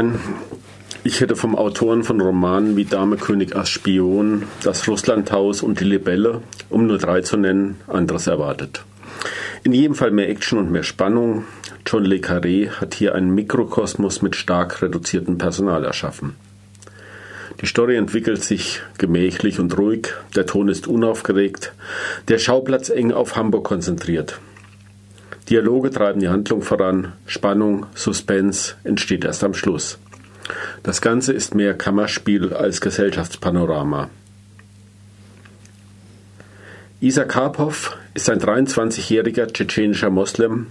sein, ich hätte vom Autoren von Romanen wie Dame König als Spion, Das Russlandhaus und Die Libelle, um nur drei zu nennen, anderes erwartet. In jedem Fall mehr Action und mehr Spannung. John Le Carré hat hier einen Mikrokosmos mit stark reduziertem Personal erschaffen. Die Story entwickelt sich gemächlich und ruhig, der Ton ist unaufgeregt, der Schauplatz eng auf Hamburg konzentriert. Dialoge treiben die Handlung voran, Spannung, Suspense entsteht erst am Schluss. Das Ganze ist mehr Kammerspiel als Gesellschaftspanorama. Isa Karpov ist ein 23-jähriger tschetschenischer Moslem,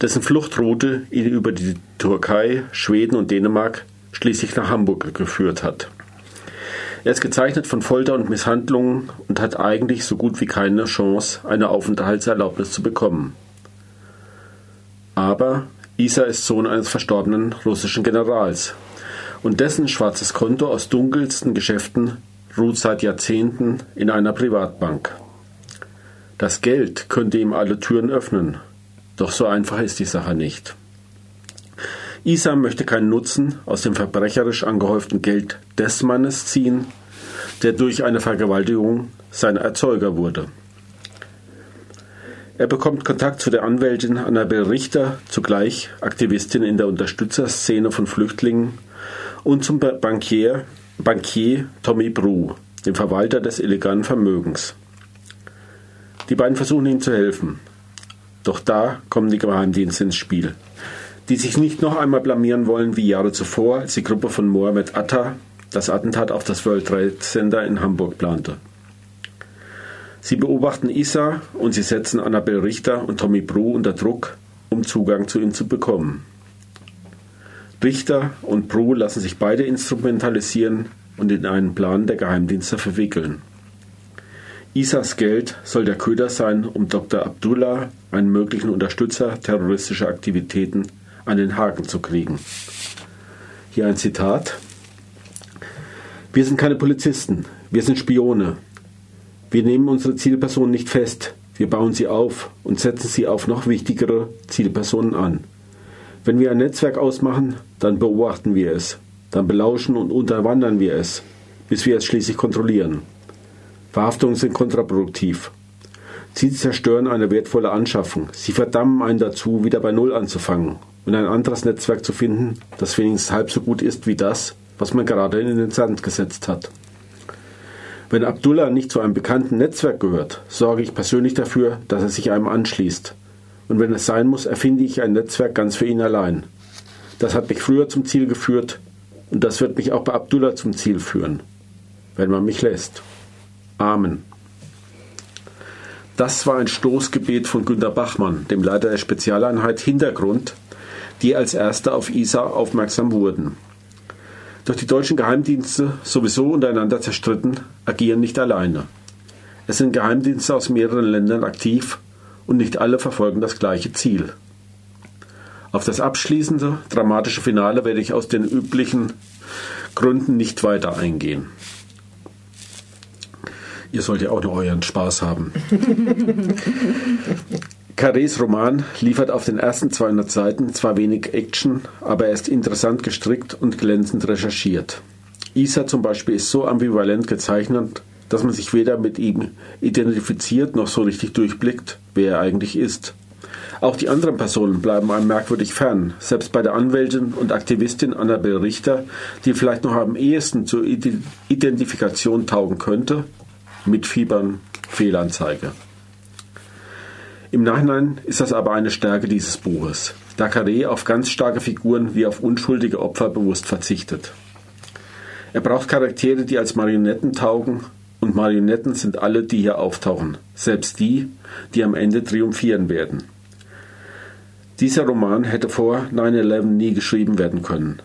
dessen Fluchtroute ihn über die Türkei, Schweden und Dänemark schließlich nach Hamburg geführt hat. Er ist gezeichnet von Folter und Misshandlungen und hat eigentlich so gut wie keine Chance, eine Aufenthaltserlaubnis zu bekommen. Aber Isa ist Sohn eines verstorbenen russischen Generals und dessen schwarzes Konto aus dunkelsten Geschäften ruht seit Jahrzehnten in einer Privatbank. Das Geld könnte ihm alle Türen öffnen, doch so einfach ist die Sache nicht. Isa möchte keinen Nutzen aus dem verbrecherisch angehäuften Geld des Mannes ziehen, der durch eine Vergewaltigung sein Erzeuger wurde. Er bekommt Kontakt zu der Anwältin Annabel Richter, zugleich Aktivistin in der Unterstützerszene von Flüchtlingen, und zum Bankier, Bankier Tommy Bru, dem Verwalter des illegalen Vermögens. Die beiden versuchen ihm zu helfen. Doch da kommen die Geheimdienste ins Spiel die sich nicht noch einmal blamieren wollen wie Jahre zuvor, als die Gruppe von Mohamed Atta das Attentat auf das World Trade Center in Hamburg plante. Sie beobachten Issa und sie setzen Annabel Richter und Tommy Bru unter Druck, um Zugang zu ihm zu bekommen. Richter und Bru lassen sich beide instrumentalisieren und in einen Plan der Geheimdienste verwickeln. Isas Geld soll der Köder sein, um Dr. Abdullah, einen möglichen Unterstützer terroristischer Aktivitäten, an den Haken zu kriegen. Hier ein Zitat. Wir sind keine Polizisten, wir sind Spione. Wir nehmen unsere Zielpersonen nicht fest, wir bauen sie auf und setzen sie auf noch wichtigere Zielpersonen an. Wenn wir ein Netzwerk ausmachen, dann beobachten wir es, dann belauschen und unterwandern wir es, bis wir es schließlich kontrollieren. Verhaftungen sind kontraproduktiv. Sie zerstören eine wertvolle Anschaffung. Sie verdammen einen dazu, wieder bei Null anzufangen und ein anderes Netzwerk zu finden, das wenigstens halb so gut ist wie das, was man gerade in den Sand gesetzt hat. Wenn Abdullah nicht zu einem bekannten Netzwerk gehört, sorge ich persönlich dafür, dass er sich einem anschließt. Und wenn es sein muss, erfinde ich ein Netzwerk ganz für ihn allein. Das hat mich früher zum Ziel geführt und das wird mich auch bei Abdullah zum Ziel führen, wenn man mich lässt. Amen. Das war ein Stoßgebet von Günter Bachmann, dem Leiter der Spezialeinheit Hintergrund die als erste auf ISA aufmerksam wurden. Doch die deutschen Geheimdienste, sowieso untereinander zerstritten, agieren nicht alleine. Es sind Geheimdienste aus mehreren Ländern aktiv und nicht alle verfolgen das gleiche Ziel. Auf das abschließende, dramatische Finale werde ich aus den üblichen Gründen nicht weiter eingehen. Ihr sollt ja auch noch euren Spaß haben. Carrés Roman liefert auf den ersten 200 Seiten zwar wenig Action, aber er ist interessant gestrickt und glänzend recherchiert. Isa zum Beispiel ist so ambivalent gezeichnet, dass man sich weder mit ihm identifiziert noch so richtig durchblickt, wer er eigentlich ist. Auch die anderen Personen bleiben einem merkwürdig fern, selbst bei der Anwältin und Aktivistin Annabel Richter, die vielleicht noch am ehesten zur Identifikation taugen könnte, mit Fiebern Fehlanzeige. Im Nachhinein ist das aber eine Stärke dieses Buches, da Carré auf ganz starke Figuren wie auf unschuldige Opfer bewusst verzichtet. Er braucht Charaktere, die als Marionetten taugen, und Marionetten sind alle, die hier auftauchen, selbst die, die am Ende triumphieren werden. Dieser Roman hätte vor 9-11 nie geschrieben werden können,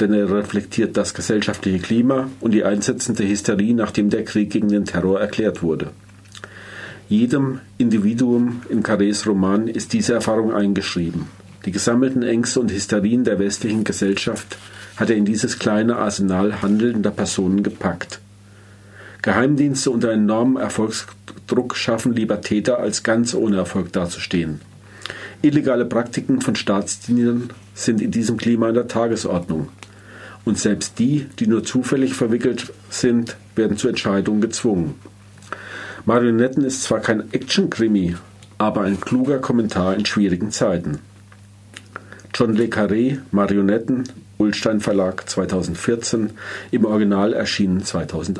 denn er reflektiert das gesellschaftliche Klima und die einsetzende Hysterie, nachdem der Krieg gegen den Terror erklärt wurde. Jedem Individuum in Carrés Roman ist diese Erfahrung eingeschrieben. Die gesammelten Ängste und Hysterien der westlichen Gesellschaft hat er in dieses kleine Arsenal handelnder Personen gepackt. Geheimdienste unter enormem Erfolgsdruck schaffen lieber Täter, als ganz ohne Erfolg dazustehen. Illegale Praktiken von Staatsdienern sind in diesem Klima an der Tagesordnung. und selbst die, die nur zufällig verwickelt sind, werden zu Entscheidungen gezwungen. Marionetten ist zwar kein Action-Krimi, aber ein kluger Kommentar in schwierigen Zeiten. John Le Carré, Marionetten, Ullstein Verlag 2014, im Original erschienen 2008.